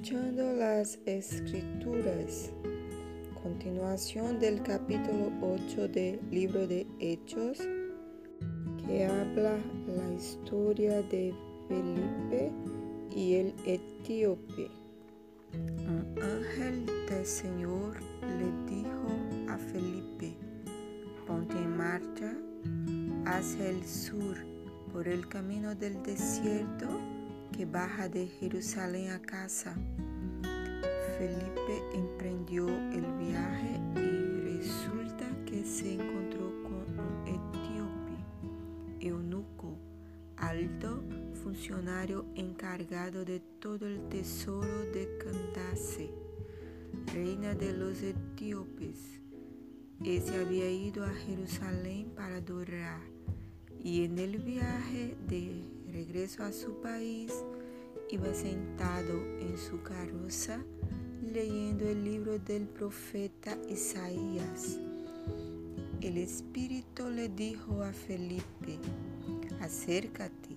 Escuchando las escrituras. Continuación del capítulo 8 del libro de Hechos que habla la historia de Felipe y el etíope. Un ángel del Señor le dijo a Felipe, ponte en marcha hacia el sur por el camino del desierto que baja de Jerusalén a casa. Felipe emprendió el viaje y resulta que se encontró con un etíope, eunuco, alto funcionario encargado de todo el tesoro de Candace, reina de los etíopes. Ese había ido a Jerusalén para adorar y en el viaje de regreso a su país iba sentado en su carroza leyendo el libro del profeta Isaías. El Espíritu le dijo a Felipe, acércate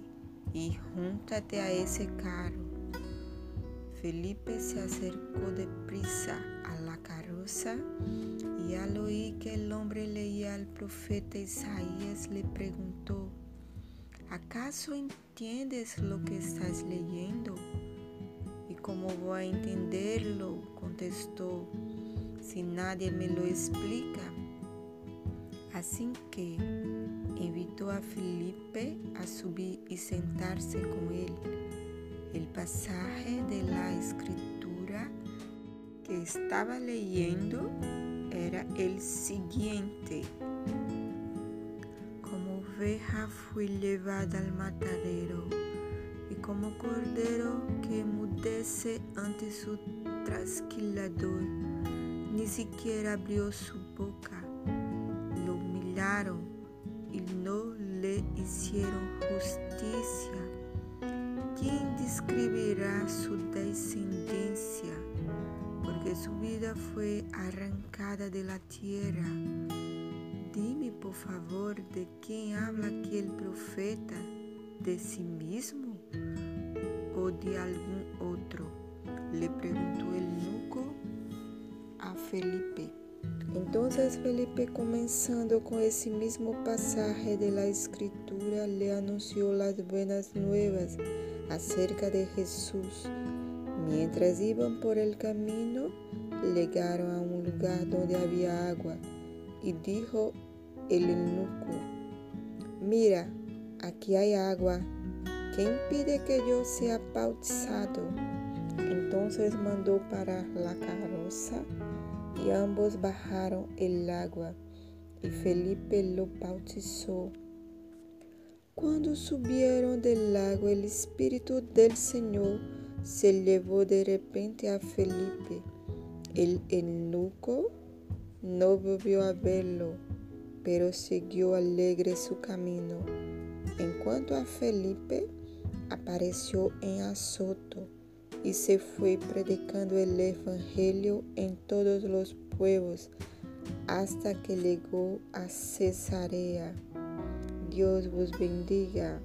y júntate a ese carro. Felipe se acercó deprisa a la carroza y al oír que el hombre leía al profeta Isaías le preguntó, ¿acaso entiendes lo que estás leyendo? ¿Y cómo voy a entenderlo? contestó, si nadie me lo explica. Así que invitó a Felipe a subir y sentarse con él. El pasaje de la escritura que estaba leyendo era el siguiente. Oveja fui llevada al matadero y como cordero que mudece ante su trasquilador, ni siquiera abrió su boca. Lo humillaron y no le hicieron justicia. ¿Quién describirá su descendencia? Porque su vida fue arrancada de la tierra. Dime por favor de quién habla aquí el profeta, de sí mismo o de algún otro, le preguntó el nuco a Felipe. Entonces Felipe, comenzando con ese mismo pasaje de la escritura, le anunció las buenas nuevas acerca de Jesús. Mientras iban por el camino, llegaron a un lugar donde había agua y dijo el eunuco, mira, aquí hay agua, ¿qué impide que yo sea bautizado? Entonces mandó para la carroza y ambos bajaron el agua y Felipe lo bautizó. Cuando subieron del lago, el Espíritu del Señor se llevó de repente a Felipe. El eunuco no volvió a verlo, pero siguió alegre su camino. En cuanto a Felipe, apareció en Azoto y se fue predicando el Evangelio en todos los pueblos hasta que llegó a Cesarea. Dios vos bendiga.